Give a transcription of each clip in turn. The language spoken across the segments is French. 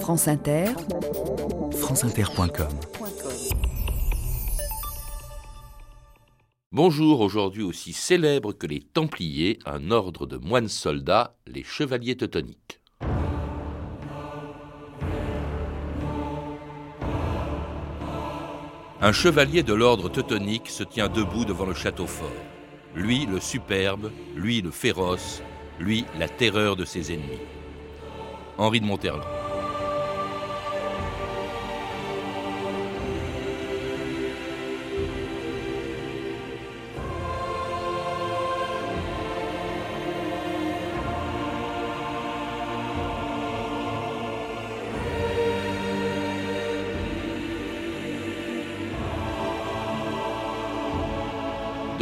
France Inter, franceinter.com Bonjour, aujourd'hui aussi célèbre que les Templiers, un ordre de moines soldats, les Chevaliers Teutoniques. Un chevalier de l'ordre teutonique se tient debout devant le château fort. Lui le superbe, lui le féroce, lui la terreur de ses ennemis. Henri de Monterland.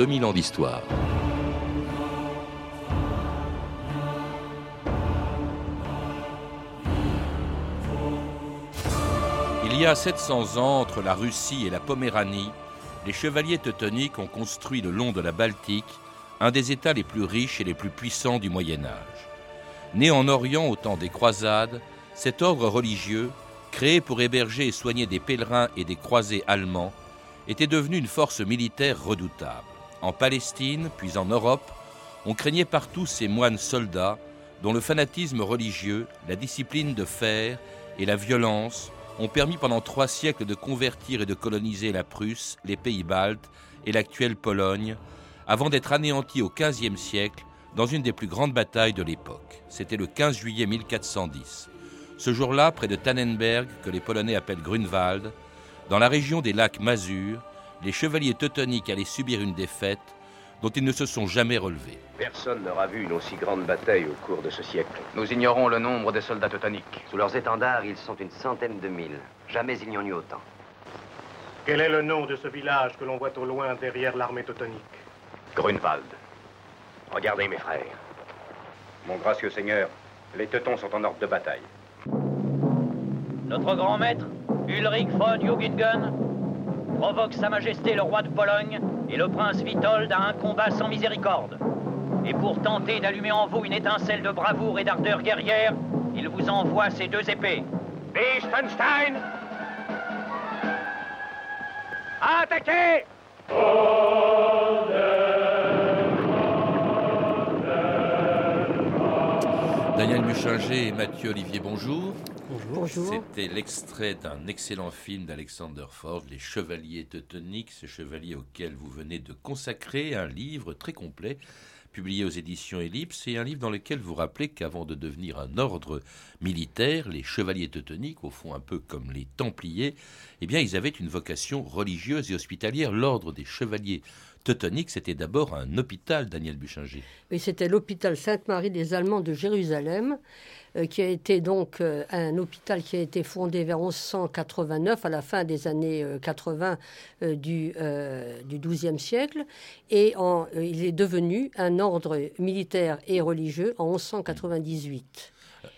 2000 ans d'histoire. Il y a 700 ans, entre la Russie et la Poméranie, les chevaliers teutoniques ont construit le long de la Baltique un des États les plus riches et les plus puissants du Moyen Âge. Né en Orient au temps des croisades, cet ordre religieux, créé pour héberger et soigner des pèlerins et des croisés allemands, était devenu une force militaire redoutable. En Palestine, puis en Europe, on craignait partout ces moines soldats dont le fanatisme religieux, la discipline de fer et la violence ont permis pendant trois siècles de convertir et de coloniser la Prusse, les pays baltes et l'actuelle Pologne, avant d'être anéantis au XVe siècle dans une des plus grandes batailles de l'époque. C'était le 15 juillet 1410. Ce jour-là, près de Tannenberg, que les Polonais appellent Grunwald, dans la région des lacs Mazur, les chevaliers teutoniques allaient subir une défaite dont ils ne se sont jamais relevés. Personne n'aura vu une aussi grande bataille au cours de ce siècle. Nous ignorons le nombre des soldats teutoniques. Sous leurs étendards, ils sont une centaine de mille. Jamais il n'y en eut autant. Quel est le nom de ce village que l'on voit au loin derrière l'armée teutonique? Grunwald. Regardez, mes frères. Mon gracieux seigneur, les Teutons sont en ordre de bataille. Notre grand maître, Ulrich von Jugendgen, provoque Sa Majesté le roi de Pologne et le prince Witold à un combat sans miséricorde. Et pour tenter d'allumer en vous une étincelle de bravoure et d'ardeur guerrière, il vous envoie ces deux épées. Liechtenstein Attaquez Daniel Muchinger et Mathieu Olivier, bonjour. Bonjour. C'était l'extrait d'un excellent film d'Alexander Ford, Les Chevaliers Teutoniques, ce chevalier auquel vous venez de consacrer un livre très complet publié aux éditions Ellipse, et un livre dans lequel vous rappelez qu'avant de devenir un ordre militaire, les chevaliers teutoniques, au fond un peu comme les Templiers, eh bien ils avaient une vocation religieuse et hospitalière. L'ordre des chevaliers teutoniques, c'était d'abord un hôpital, Daniel Buchinger. Oui, c'était l'hôpital Sainte-Marie des Allemands de Jérusalem. Euh, qui a été donc euh, un hôpital qui a été fondé vers 1189, à la fin des années 80 euh, du, du XIIe siècle, et il est devenu un ordre militaire et religieux en 1198.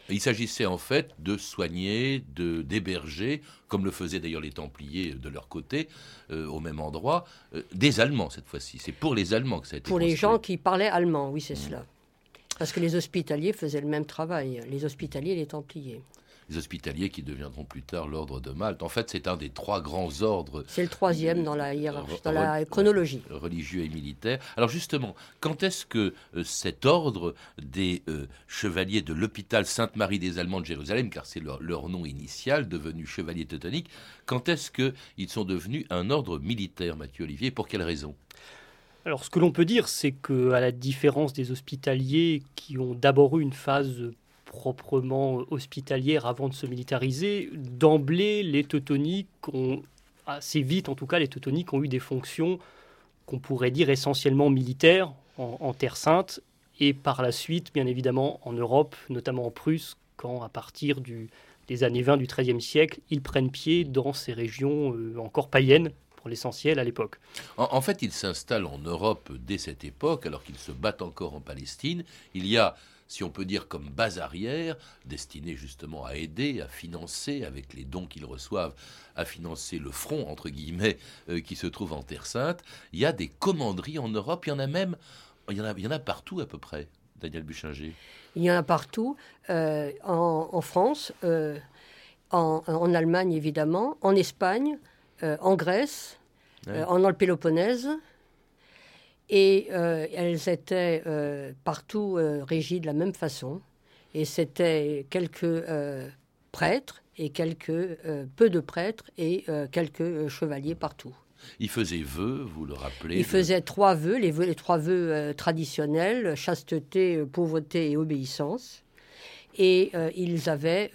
Il s'agissait en fait de soigner, de d'héberger, comme le faisaient d'ailleurs les Templiers de leur côté, au même endroit, des Allemands cette fois-ci. C'est pour les Allemands que ça a été Pour les gens qui parlaient allemand, oui, c'est mmh. cela. Parce que les hospitaliers faisaient le même travail, les hospitaliers et les templiers. Les hospitaliers qui deviendront plus tard l'ordre de Malte. En fait, c'est un des trois grands ordres. C'est le troisième dans la hiérarchie, dans la chronologie. Religieux et militaire. Alors justement, quand est-ce que euh, cet ordre des euh, chevaliers de l'hôpital Sainte-Marie des Allemands de Jérusalem, car c'est leur, leur, nom initial, devenu chevalier teutonique, quand est-ce qu'ils sont devenus un ordre militaire, Mathieu Olivier? Pour quelle raison? Alors, ce que l'on peut dire, c'est que, à la différence des hospitaliers qui ont d'abord eu une phase proprement hospitalière avant de se militariser, d'emblée, les teutoniques ont, assez vite en tout cas, les teutoniques ont eu des fonctions qu'on pourrait dire essentiellement militaires en, Terre Sainte, et par la suite, bien évidemment, en Europe, notamment en Prusse, quand à partir des années 20 du XIIIe siècle, ils prennent pied dans ces régions euh, encore païennes, l'essentiel à l'époque. En, fait, ils s'installent en Europe dès cette époque, alors qu'ils se battent encore en Palestine. Il y a si on peut dire comme base arrière, destinée justement à aider, à financer, avec les dons qu'ils reçoivent, à financer le front, entre guillemets, euh, qui se trouve en Terre Sainte. Il y a des commanderies en Europe, il y en a même, il y en a, il y en a partout à peu près, Daniel Buchinger. Il y en a partout. Euh, en, France, euh, en, Allemagne évidemment, en Espagne, en Grèce, en Péloponnèse. Et elles étaient partout régies de la même façon. Et c'était quelques prêtres et quelques peu de prêtres et quelques chevaliers partout. Il faisait vœux, vous le rappelez. Il faisait trois vœux, les, vœux, les trois vœux euh, traditionnels chasteté, euh, pauvreté et obéissance. Et euh, ils avaient,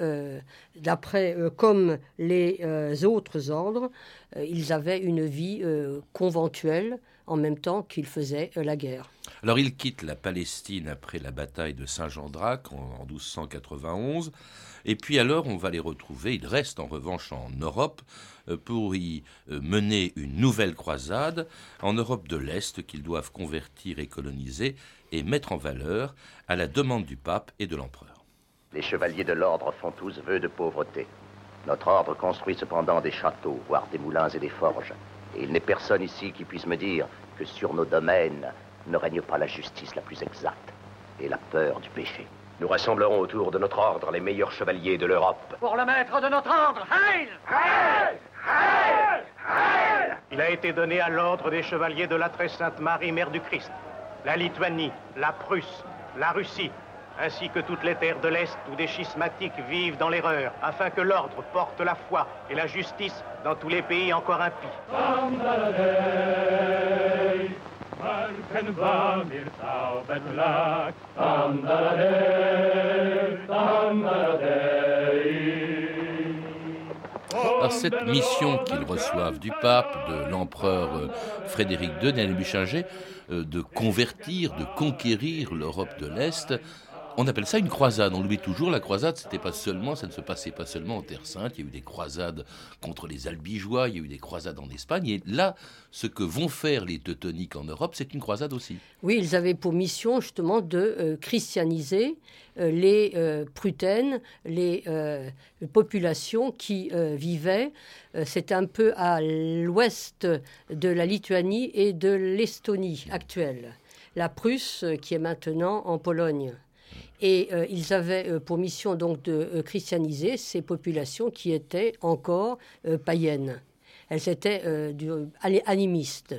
d'après, comme les autres ordres, ils avaient une vie conventuelle en même temps qu'ils faisaient la guerre. Alors ils quittent la Palestine après la bataille de Saint-Jean-d'Acre en 1291. Et puis alors, on va les retrouver. Ils restent en revanche en Europe euh, pour y euh, mener une nouvelle croisade en Europe de l'Est qu'ils doivent convertir et coloniser et mettre en valeur à la demande du pape et de l'empereur. Les chevaliers de l'ordre font tous vœu de pauvreté. Notre ordre construit cependant des châteaux, voire des moulins et des forges. Et il n'est personne ici qui puisse me dire que sur nos domaines ne règne pas la justice la plus exacte et la peur du péché. Nous rassemblerons autour de notre ordre les meilleurs chevaliers de l'Europe. Pour le maître de notre ordre, Heil Heil Heil Heil Il a été donné à l'ordre des chevaliers de la très sainte Marie, Mère du Christ, la Lituanie, la Prusse, la Russie, ainsi que toutes les terres de l'Est où des schismatiques vivent dans l'erreur, afin que l'ordre porte la foi et la justice dans tous les pays encore impies. Alors cette mission qu'ils reçoivent du pape, de l'empereur euh, Frédéric II, Daniel euh, de convertir, de conquérir l'Europe de l'Est, on appelle ça une croisade. On l'oublie toujours. La croisade, c'était pas seulement, ça ne se passait pas seulement en Terre Sainte. Il y a eu des croisades contre les Albigeois. Il y a eu des croisades en Espagne. Et là, ce que vont faire les Teutoniques en Europe, c'est une croisade aussi. Oui, ils avaient pour mission justement de euh, christianiser euh, les euh, Prutaines, les populations qui vivaient. c'est un peu à l'ouest de la Lituanie et de l'Estonie actuelle. La Prusse, qui est maintenant en Pologne. Et euh, ils avaient euh, pour mission donc de euh, christianiser ces populations qui étaient encore païennes. Elles étaient animistes.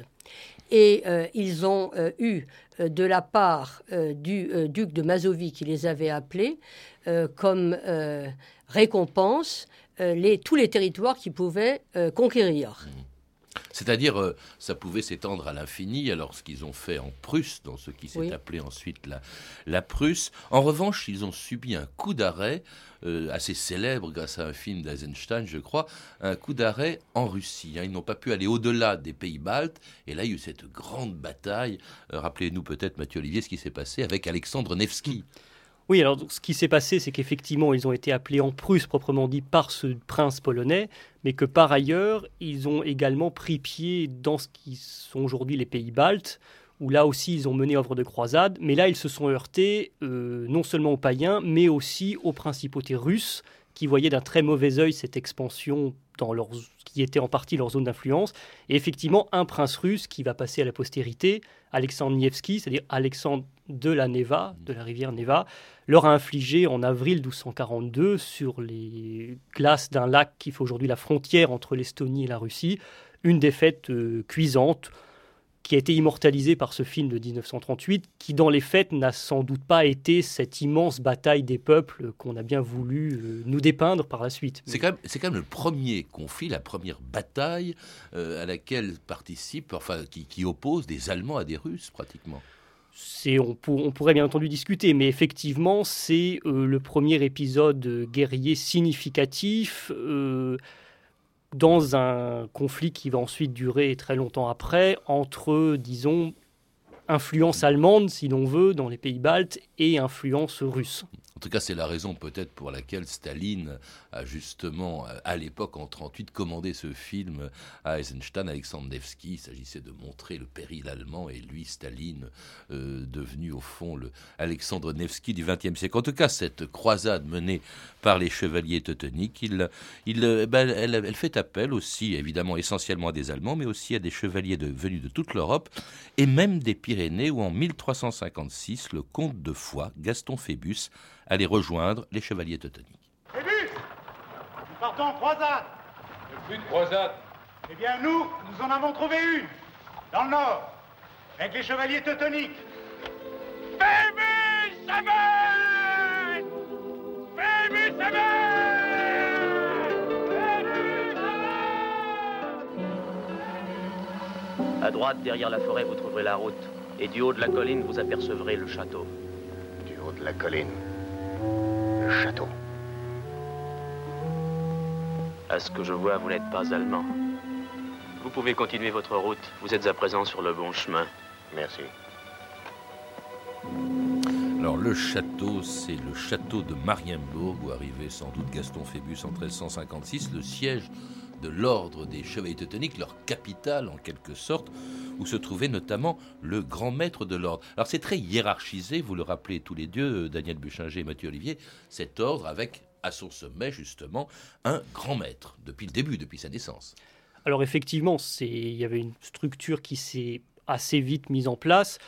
Et ils ont eu de la part du duc de Mazovie qui les avait appelés comme récompense tous les territoires qu'ils pouvaient conquérir. Mmh. C'est-à-dire, euh, ça pouvait s'étendre à l'infini, alors ce qu'ils ont fait en Prusse, dans ce qui s'est appelé ensuite la, la, Prusse. En revanche, ils ont subi un coup d'arrêt, euh, assez célèbre grâce à un film d'Eisenstein, je crois, un coup d'arrêt en Russie. Hein. Ils n'ont pas pu aller au-delà des pays baltes, et là, il y a eu cette grande bataille. Euh, rappelez-nous peut-être, Mathieu Olivier, ce qui s'est passé avec Alexandre Nevsky. Oui, alors ce qui s'est passé, c'est qu'effectivement, ils ont été appelés en Prusse, proprement dit, par ce prince polonais, mais que par ailleurs, ils ont également pris pied dans ce qui sont aujourd'hui les pays baltes, où là aussi, ils ont mené œuvre de croisade, mais là, ils se sont heurtés euh, non seulement aux païens, mais aussi aux principautés russes, qui voyaient d'un très mauvais œil cette expansion dans qui était en partie leur zone d'influence. Et effectivement, un prince russe qui va passer à la postérité, Alexandre Nievski, c'est-à-dire Alexandre de la Neva, de la rivière Neva, leur a infligé en avril 1242 sur les glaces d'un lac qui fait aujourd'hui la frontière entre l'Estonie et la Russie, une défaite euh, cuisante qui a été immortalisée par ce film de 1938, qui dans les faits n'a sans doute pas été cette immense bataille des peuples qu'on a bien voulu euh, nous dépeindre par la suite. C'est quand, même, quand même le premier conflit, la première bataille euh, à laquelle participent, enfin qui, qui oppose des Allemands à des Russes pratiquement on, pourrait bien entendu discuter, mais effectivement, c'est euh, le premier épisode guerrier significatif euh, dans un conflit qui va ensuite durer très longtemps après entre, disons, influence allemande, si l'on veut, dans les pays baltes et influence russe. En tout cas, c'est la raison peut-être pour laquelle Staline a justement, à l'époque, en 1938, commandé ce film à Eisenstein, Alexandre Nevsky. Il s'agissait de montrer le péril allemand et lui, Staline, euh, devenu au fond le Alexandre Nevsky du XXe siècle. En tout cas, cette croisade menée par les chevaliers teutoniques, il, il, eh ben, elle, fait appel aussi, évidemment, essentiellement à des Allemands, mais aussi à des chevaliers venus de toute l'Europe et même des Pyrénées, où en 1356, le comte de Foix, Gaston Phébus, aller rejoindre les chevaliers teutoniques. Partons, croisade Plus de croisade Eh bien, nous, nous en avons trouvé une, dans le nord, avec les chevaliers teutoniques. Phébus Samuel Phébus À droite, derrière la forêt, vous trouverez la route. Et du haut de la colline, vous apercevrez le château. Du haut de la colline. Le château. À ce que je vois, vous n'êtes pas allemand. Vous pouvez continuer votre route. Vous êtes à présent sur le bon chemin. Merci. Alors le château, c'est le château de Marienbourg, où arrivait sans doute Gaston Phébus en 1356, le siège de l'ordre des chevaliers teutoniques, leur capitale en quelque sorte, où se trouvait notamment le grand maître de l'ordre. Alors c'est très hiérarchisé, vous le rappelez tous les deux, Daniel Buchinger et Mathieu Olivier, cet ordre avec à son sommet justement un grand maître, depuis le début, depuis sa naissance. Alors effectivement, il y avait une structure qui s'est assez vite mise en place,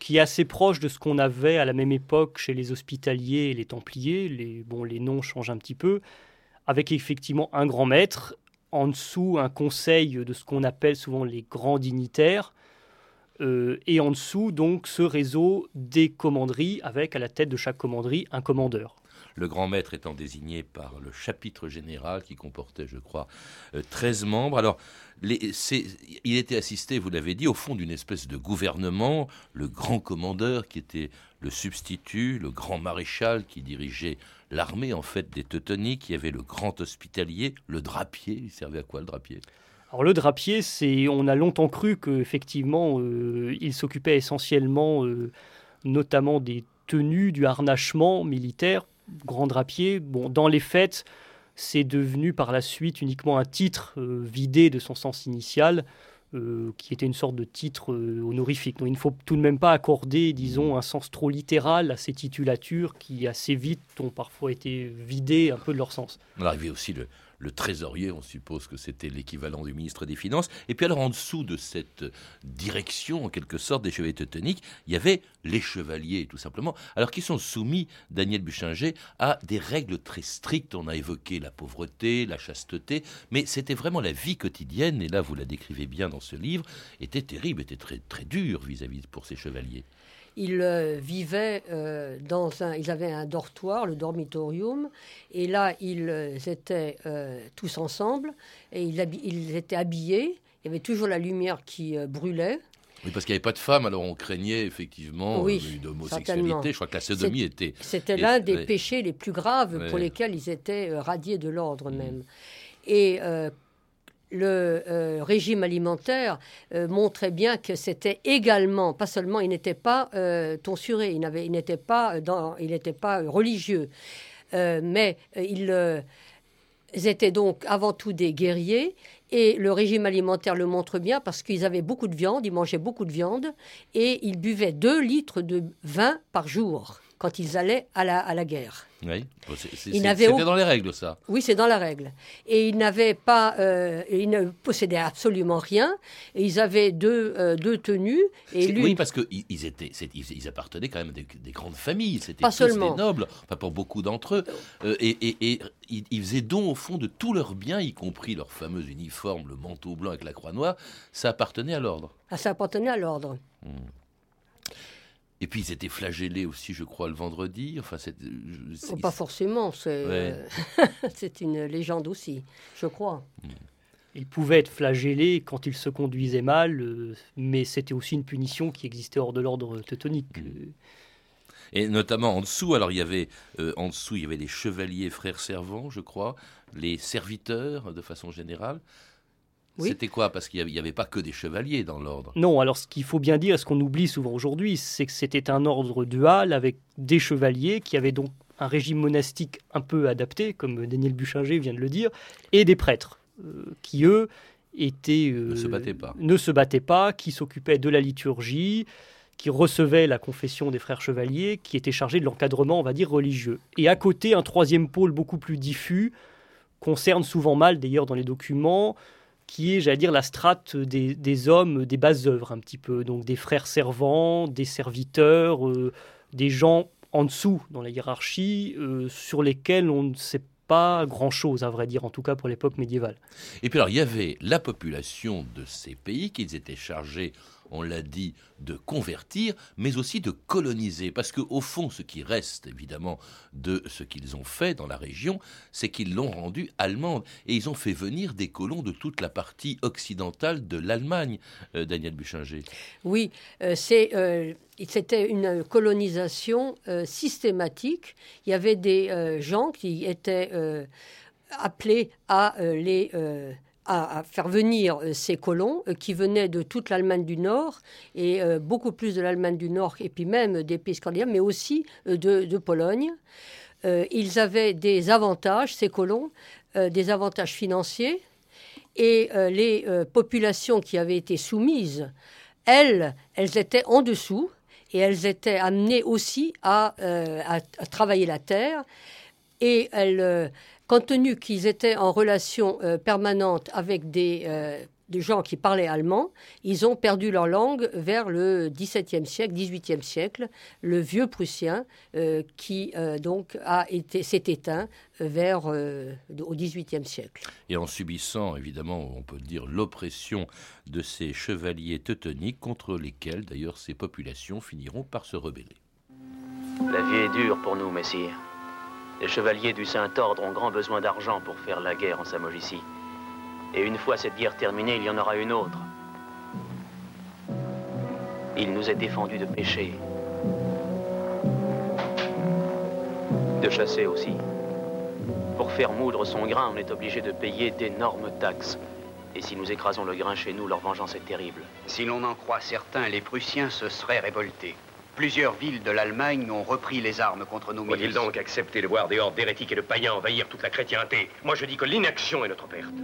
qui est assez proche de ce qu'on avait à la même époque chez les hospitaliers et les templiers. Les, bon, les noms changent un petit peu, avec effectivement un grand maître, en dessous un conseil de ce qu'on appelle souvent les grands dignitaires, euh, et en dessous donc ce réseau des commanderies, avec à la tête de chaque commanderie un commandeur le grand maître étant désigné par le chapitre général qui comportait, je crois, 13 euh, membres. Alors, il était assisté, vous l'avez dit, au fond d'une espèce de gouvernement, le grand commandeur qui était le substitut, le grand maréchal qui dirigeait l'armée en fait des Teutoniques, il y avait le grand hospitalier, le drapier, il servait à quoi le drapier? Alors le drapier, c'est, on a longtemps cru qu'effectivement, euh, il s'occupait essentiellement, euh, notamment des tenues, du harnachement militaire. Grand drapier. Bon, dans les faits, c'est devenu par la suite uniquement un titre euh, vidé de son sens initial, euh, qui était une sorte de titre euh, honorifique. Donc il ne faut tout de même pas accorder, disons, un sens trop littéral à ces titulatures qui assez vite ont parfois été vidées un peu de leur sens. On arrivait aussi le, le trésorier, on suppose que c'était l'équivalent du ministre des Finances. Et puis alors en dessous de cette direction, en quelque sorte, des chevaliers teutoniques, il y avait les chevaliers, tout simplement, alors qui sont soumis, Daniel Buchinger, à des règles très strictes. On a évoqué la pauvreté, la chasteté, mais c'était vraiment la vie quotidienne, et là vous la décrivez bien dans ce livre, était terrible, était très, très dure vis-à-vis pour ces chevaliers ils euh, vivaient euh, dans un. Ils avaient un dortoir, le dormitorium, et là, ils euh, étaient tous ensemble, et ils, ils, étaient habillés. Il y avait toujours la lumière qui brûlait. Oui, parce qu'il n'y avait pas de femmes, alors on craignait effectivement oui, d'homosexualité. Je crois que la sodomie était. C'était l'un des péchés les plus graves pour lesquels ils étaient radiés de l'ordre mm. même. Et le euh, régime alimentaire euh, montrait bien que c'était également, pas seulement, il n'était pas euh, tonsuré, il n'était pas, pas religieux, mais ils étaient donc avant tout des guerriers. Et le régime alimentaire le montre bien parce qu'ils avaient beaucoup de viande, ils mangeaient beaucoup de viande et ils buvaient 2 litres de vin par jour quand ils allaient à la, à la guerre. Oui, c'était dans les règles, ça. Oui, c'est dans la règle. Et ils n'avaient pas, euh, ils ne possédaient absolument rien. Et ils avaient deux, euh, deux tenues. Et Oui, parce qu'ils ils étaient, ils, appartenaient quand même à des, grandes familles. C'était tous seulement. des nobles, enfin pour beaucoup d'entre eux. Euh, et, et, et ils, faisaient don au fond de tous leurs biens, y compris leur fameux uniforme, le manteau blanc avec la croix noire. Ça appartenait à l'ordre. Ah, ça appartenait à l'ordre. Hmm. Et puis ils étaient flagellés aussi, je crois, le vendredi. Enfin, oh, pas forcément, c'est une légende aussi, je crois. Hmm. Ils pouvaient être flagellés quand ils se conduisaient mal, euh, mais c'était aussi une punition qui existait hors de l'ordre teutonique. Hmm. Et notamment en dessous, alors il y avait euh, en dessous, il y avait les chevaliers frères servants, je crois, les serviteurs de façon générale. C'était quoi? Parce qu'il n'y avait, pas que des chevaliers dans l'ordre. Non, alors ce qu'il faut bien dire, ce qu'on oublie souvent aujourd'hui, c'est que c'était un ordre dual avec des chevaliers qui avaient donc un régime monastique un peu adapté, comme Daniel Buchinger vient de le dire, et des prêtres euh, qui, eux, étaient, ne se battaient pas. Ne se battaient pas, qui s'occupaient de la liturgie, qui recevaient la confession des frères chevaliers, qui étaient chargés de l'encadrement, on va dire, religieux. Et à côté, un troisième pôle beaucoup plus diffus, concerne souvent mal d'ailleurs dans les documents, qui est, j'allais dire, la strate des, hommes, des bases œuvres un petit peu, donc des frères servants, des serviteurs, euh, des gens en dessous dans la hiérarchie, euh, sur lesquels on ne sait pas grand-chose, à vrai dire, en tout cas pour l'époque médiévale. Et puis alors, il y avait la population de ces pays qu'ils étaient chargés on l'a dit, de convertir, mais aussi de coloniser. Parce qu'au fond, ce qui reste évidemment de ce qu'ils ont fait dans la région, c'est qu'ils l'ont rendue allemande. Et ils ont fait venir des colons de toute la partie occidentale de l'Allemagne, euh, Daniel Buchinger. Oui, euh, c'est. Euh, c'était une colonisation systématique. Il y avait des gens qui étaient appelés à les à, faire venir euh, ces colons euh, qui venaient de toute l'Allemagne du Nord et euh, beaucoup plus de l'Allemagne du Nord et puis même des pays scandinaves, mais aussi de, Pologne. ils avaient des avantages, ces colons, des avantages financiers et les populations qui avaient été soumises, elles, elles étaient en dessous et elles étaient amenées aussi à, à travailler la terre et elles compte tenu qu'ils étaient en relation euh, permanente avec des, euh, des, gens qui parlaient allemand, ils ont perdu leur langue vers le XVIIe siècle, XVIIIe siècle, le vieux prussien euh, qui donc a été s'est éteint vers au XVIIIe siècle. Et en subissant évidemment, on peut dire l'oppression de ces chevaliers teutoniques contre lesquels d'ailleurs ces populations finiront par se rebeller. La vie est dure pour nous, messire. Les chevaliers du Saint-Ordre ont grand besoin d'argent pour faire la guerre en Samogitie. Et une fois cette guerre terminée, il y en aura une autre. Il nous est défendu de pêcher. De chasser aussi. Pour faire moudre son grain, on est obligé de payer d'énormes taxes. Et si nous écrasons le grain chez nous, leur vengeance est terrible. Si l'on en croit certains, les Prussiens se seraient révoltés. Plusieurs villes de l'Allemagne ont repris les armes contre nos milices. Faut-il donc accepter de voir des hordes d'hérétiques et de païens envahir toute la chrétienté Moi, je dis que l'inaction est notre perte.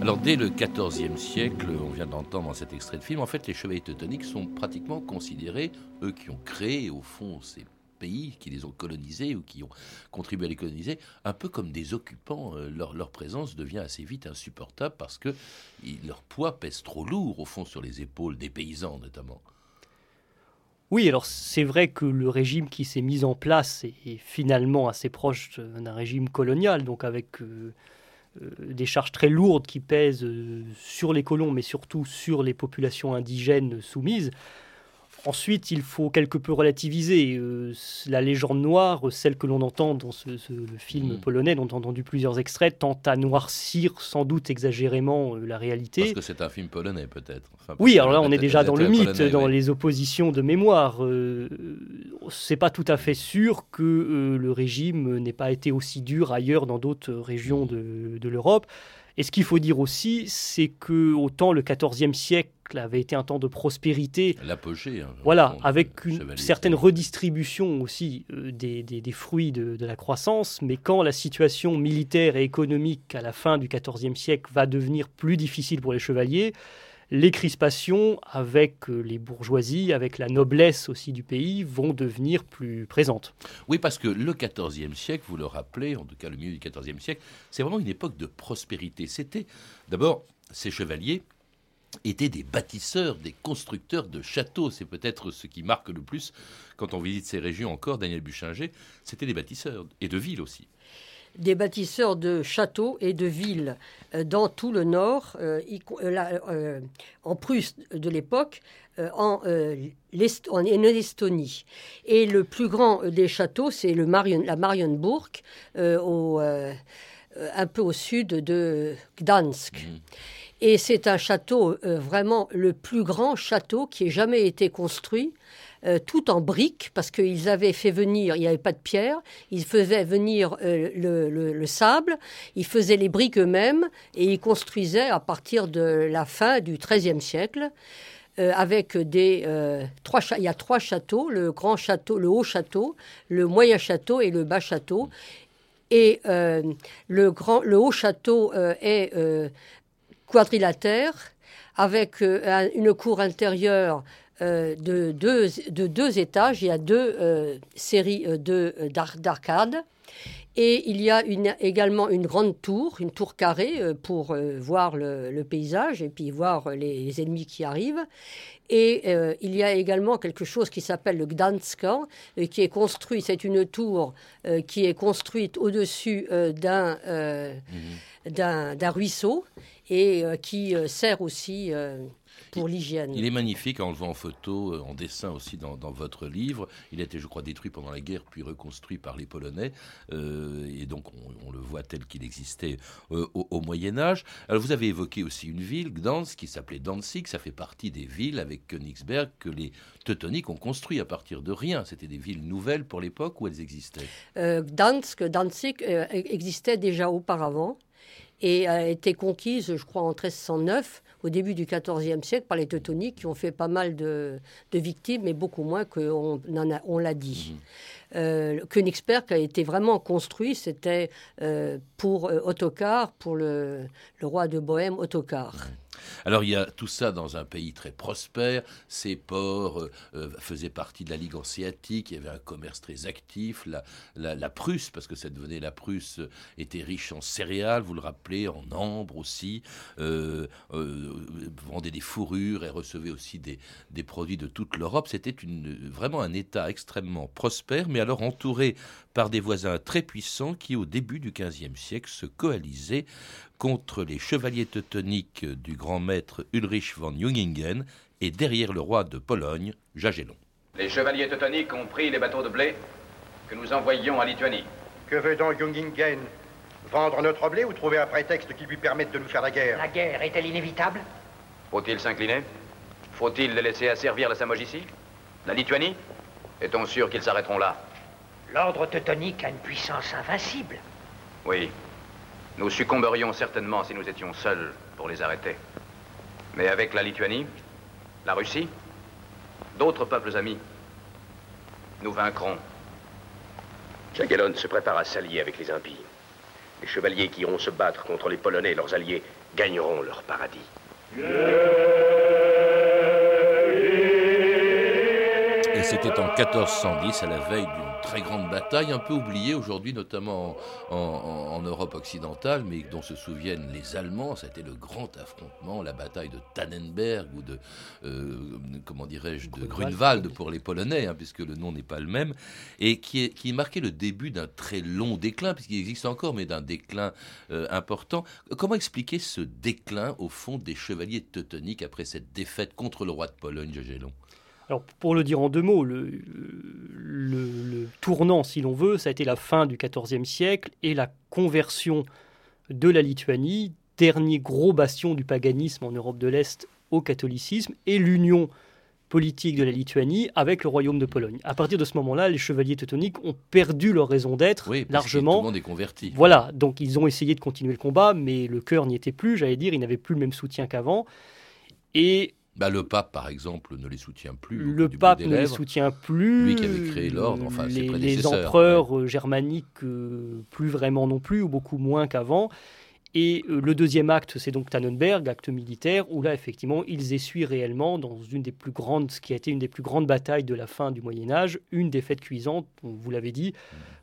Alors dès le XIVe siècle, on vient d'entendre dans cet extrait de film, en fait les chevaliers teutoniques sont pratiquement considérés, eux qui ont créé au fond ces pays qui les ont colonisés ou qui ont contribué à les coloniser, un peu comme des occupants. Euh, leur, présence devient assez vite insupportable parce que leur poids pèse trop lourd, au fond, sur les épaules des paysans notamment. Oui, alors c'est vrai que le régime qui s'est mis en place est, finalement assez proche d'un régime colonial, donc avec euh, euh, des charges très lourdes qui pèsent sur les colons, mais surtout sur les populations indigènes soumises. Ensuite, il faut quelque peu relativiser. Euh, la légende noire, celle que l'on entend dans ce, film mm. polonais, dont on a entendu plusieurs extraits, tente à noircir sans doute exagérément euh, la réalité. Parce que c'est un film polonais, peut-être. oui, alors là, on est déjà dans le mythe, dans les oppositions de mémoire. Euh, c'est pas tout à fait sûr que le régime n'ait pas été aussi dur ailleurs dans d'autres régions de, de l'Europe. Et ce qu'il faut dire aussi, c'est que autant le XIVe siècle avait été un temps de prospérité, l'apogée, hein, voilà, avec une certaine redistribution aussi euh, des, des, fruits de, de, la croissance, mais quand la situation militaire et économique à la fin du XIVe siècle va devenir plus difficile pour les chevaliers, les crispations avec euh, les bourgeoisies, avec la noblesse aussi du pays, vont devenir plus présentes. Oui, parce que le XIVe siècle, vous le rappelez, en tout cas le milieu du XIVe siècle, c'est vraiment une époque de prospérité. C'était d'abord ces chevaliers étaient des bâtisseurs, des constructeurs de châteaux. C'est peut-être ce qui marque le plus quand on visite ces régions encore, Daniel Buchinger, c'était des bâtisseurs et de villes aussi des bâtisseurs de châteaux et de villes euh, dans tout le nord, euh, euh, en Prusse de l'époque, en, en, Estonie. Et le plus grand des châteaux, c'est Marion, la Marienburg, au, un peu au sud de Gdansk. Mmh. Et c'est un château, vraiment le plus grand château qui ait jamais été construit. Euh, tout en briques, parce qu'ils avaient fait venir, il n'y avait pas de pierre, ils faisaient venir euh, le, sable, ils faisaient les briques eux-mêmes, et ils construisaient à partir de la fin du XIIIe siècle. Euh, avec des trois il y a trois châteaux le grand château le haut château le moyen château et le bas château et le grand le haut château est quadrilatère avec une cour intérieure euh, de, deux, de deux étages. Il y a deux euh, séries euh, d'arcades. Et il y a une, également une grande tour, une tour carrée euh, pour euh, voir le, le paysage et puis voir les, les ennemis qui arrivent. Et euh, il y a également quelque chose qui s'appelle le Gdanska, euh, qui est construit, c'est une tour euh, qui est construite au-dessus euh, d'un euh, ruisseau et euh, qui euh, sert aussi euh, pour l'hygiène. Il est magnifique en le voit en photo, euh, en dessin aussi dans, dans votre livre. Il a été, je crois, détruit pendant la guerre, puis reconstruit par les Polonais. Euh, et donc, on, on le voit tel qu'il existait euh, au, au Moyen Âge. Alors, vous avez évoqué aussi une ville, Gdansk, qui s'appelait Danzig. Ça fait partie des villes avec Königsberg que les Teutoniques ont construit à partir de rien. C'était des villes nouvelles pour l'époque où elles existaient. Euh, Gdansk, Danzig euh, existait déjà auparavant et a été conquise, je crois, en 1309, au début du XIVe siècle, par les Teutoniques, qui ont fait pas mal de, de victimes, mais beaucoup moins qu'on on l'a dit. Euh, Königsberg a été vraiment construit, c'était euh, pour euh, Ottokar, pour le, le roi de Bohême, Ottokar. Alors il y a tout ça dans un pays très prospère. Ces ports euh, euh, faisaient partie de la Ligue hanséatique. Il y avait un commerce très actif. La, Prusse, parce que ça devenait la Prusse, euh, était riche en céréales, vous le rappelez, en ambre aussi. Euh, vendait des fourrures et recevait aussi des, des produits de toute l'Europe. C'était vraiment un État extrêmement prospère, mais alors entouré par des voisins très puissants qui, au début du XVe siècle, se coalisaient contre les chevaliers teutoniques du grand maître Ulrich von Jungingen et derrière le roi de Pologne, Jagellon. Les chevaliers teutoniques ont pris les bateaux de blé que nous envoyions à Lituanie. Que veut donc Jungingen? Vendre notre blé ou trouver un prétexte qui lui permette de nous faire la guerre? La guerre est-elle inévitable? Faut-il s'incliner? Faut-il les laisser asservir la Samogitie? La Lituanie? Est-on sûr qu'ils s'arrêteront là? L'ordre teutonique a une puissance invincible. Oui. Nous succomberions certainement si nous étions seuls pour les arrêter. Mais avec la Lituanie, la Russie, d'autres peuples amis, nous vaincrons. Jagellon se prépare à s'allier avec les impies. Les chevaliers qui iront se battre contre les Polonais et leurs alliés gagneront leur paradis. C'était en 1410, à la veille d'une très grande bataille, un peu oubliée aujourd'hui, notamment en, en- en Europe occidentale, mais dont se souviennent les Allemands. C'était le grand affrontement, la bataille de Tannenberg ou de, euh, comment dirais-je, de Grunwald pour les Polonais, hein, puisque le nom n'est pas le même, et qui, est, qui marquait le début d'un très long déclin, puisqu'il existe encore, mais d'un déclin euh, important. Comment expliquer ce déclin, au fond, des chevaliers teutoniques après cette défaite contre le roi de Pologne, Jagellon Alors, pour le dire en deux mots, le, le- le tournant, si l'on veut, ça a été la fin du XIVe siècle et la conversion de la Lituanie, dernier gros bastion du paganisme en Europe de l'Est, au catholicisme, et l'union politique de la Lituanie avec le royaume de Pologne. À partir de ce moment-là, les chevaliers teutoniques ont perdu leur raison d'être Oui, parce que largement. Tout le monde est converti. Voilà, donc ils ont essayé de continuer le combat, mais le cœur n'y était plus, j'allais dire, ils n'avaient plus le même soutien qu'avant. Et Bah, le pape, par exemple, ne les soutient plus. le pape ne les soutient plus. Lui qui avait créé l'ordre, enfin, ses les, empereurs euh, germaniques, euh, plus vraiment non plus, ou beaucoup moins qu'avant. Et euh, le deuxième acte, c'est donc Tannenberg, acte militaire, où là, effectivement, ils essuient réellement, dans une des plus grandes, ce qui a été une des plus grandes batailles de la fin du Moyen Âge, une défaite cuisante, vous l'avez dit,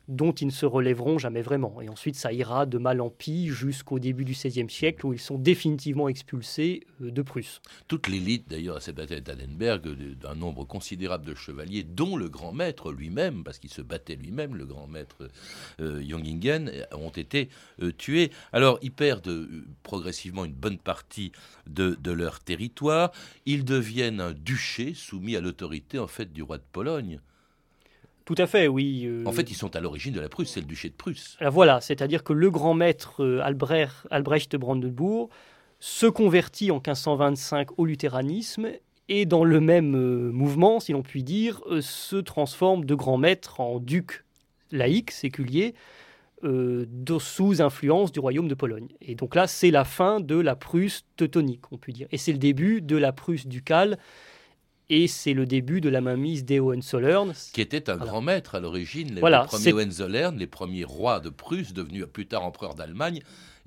dont ils ne se relèveront jamais vraiment. Et ensuite, ça ira de mal en pis jusqu'au début du XVIe siècle, où ils sont définitivement expulsés euh, de Prusse. Toute l'élite, d'ailleurs, à cette bataille de Tannenberg, d'un nombre considérable de chevaliers, dont le grand maître lui-même, parce qu'il se battait lui-même, le grand maître euh, Jungingen, ont été euh, tués. Alors, ils perdent euh, progressivement une bonne partie de, de leur territoire. Ils deviennent un duché soumis à l'autorité, en fait, du roi de Pologne. Tout à fait, oui. euh, En fait, ils sont à l'origine de la Prusse, c'est le duché de Prusse. Alors voilà, c'est-à-dire que le grand maître euh, Albrecht, Albrecht de Brandenbourg se convertit en 1525 au luthéranisme et dans le même euh, mouvement, si l'on peut dire, se transforme de grand maître en duc laïque, séculier, sous influence du royaume de Pologne. Et donc là, c'est la fin de la Prusse teutonique, on peut dire. Et c'est le début de la Prusse ducale, et c'est le début de la mainmise des Hohenzollern. qui était un Voilà. grand maître à l'origine. Les, Voilà, les premiers Hohenzollern, les premiers rois de Prusse, devenus plus tard empereurs d'Allemagne,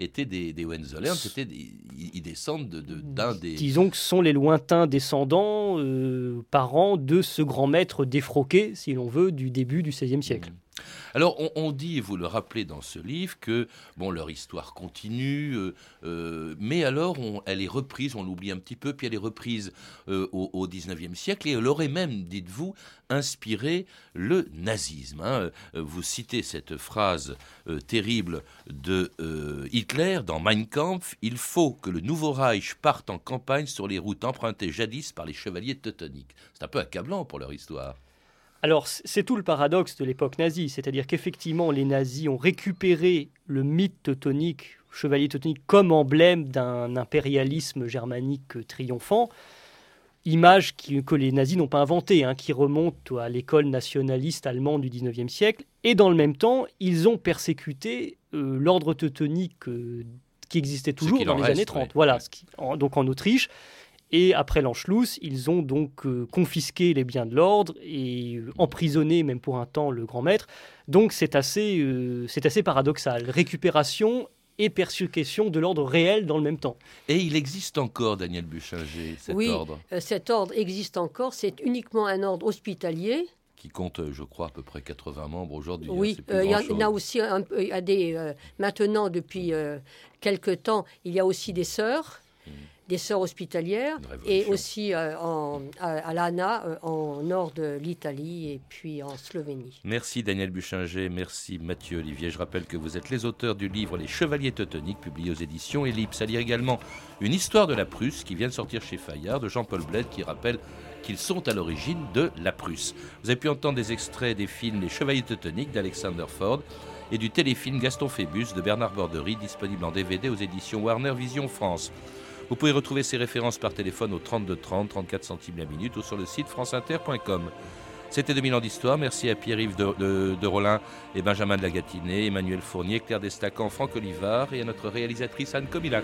étaient des, des Hohenzollern. C'était des- ils, descendent de- de- d'un des. Disons que ce sont les lointains descendants, euh, parents de ce grand maître défroqué, si l'on veut, du début du XVIe siècle. Alors, on, dit, et vous le rappelez dans ce livre, que bon, leur histoire continue, euh, euh, mais alors elle est reprise, on l'oublie un petit peu, puis elle est reprise euh, au, XIXe siècle, et elle aurait même, dites-vous, inspiré le nazisme. Hein. Vous citez cette phrase terrible de Hitler dans Mein Kampf Il faut que le nouveau Reich parte en campagne sur les routes empruntées jadis par les chevaliers teutoniques. C'est un peu accablant pour leur histoire. Alors, c'est tout le paradoxe de l'époque nazie, c'est-à-dire qu'effectivement, les nazis ont récupéré le mythe teutonique, chevalier teutonique, comme emblème d'un impérialisme germanique triomphant, image que les nazis n'ont pas inventée, hein, qui remonte à l'école nationaliste allemande du XIXe siècle, et dans le même temps, ils ont persécuté euh, l'ordre teutonique euh, qui existait toujours dans les années 30, voilà, donc en Autriche. Et après l'Anschluss, ils ont donc euh, confisqué les biens de l'ordre et euh, emprisonné, même pour un temps, le grand maître. Donc c'est assez, euh, c'est assez paradoxal. Récupération et persécution de l'ordre réel dans le même temps. Et il existe encore, Daniel Buchinger, cet oui, ordre? cet ordre existe encore. C'est uniquement un ordre hospitalier qui compte, je crois, à peu près 80 membres aujourd'hui. Hein, oui, il y, en a aussi un, des, maintenant, depuis quelque temps, il y a aussi des sœurs des sœurs hospitalières et aussi euh, en, à, l'ANA euh, en nord de l'Italie et puis en Slovénie. Merci Daniel Buchinger, merci Mathieu Olivier. Je rappelle que vous êtes les auteurs du livre Les Chevaliers Teutoniques, publié aux éditions Ellipse. À lire également Une histoire de la Prusse qui vient de sortir chez Fayard de Jean-Paul Bled qui rappelle qu'ils sont à l'origine de la Prusse. Vous avez pu entendre des extraits des films Les Chevaliers Teutoniques d'Alexander Ford et du téléfilm Gaston Phébus de Bernard Bordery, disponible en DVD aux éditions Warner Vision France. Vous pouvez retrouver ces références par téléphone au 32 30, 34 centimes la minute ou sur le site franceinter.com. C'était 2000 ans d'histoire. Merci à Pierre-Yves de, de, et Benjamin de la Gâtinée, Emmanuel Fournier, Claire Destacan, Franck Olivard et à notre réalisatrice Anne Comilac.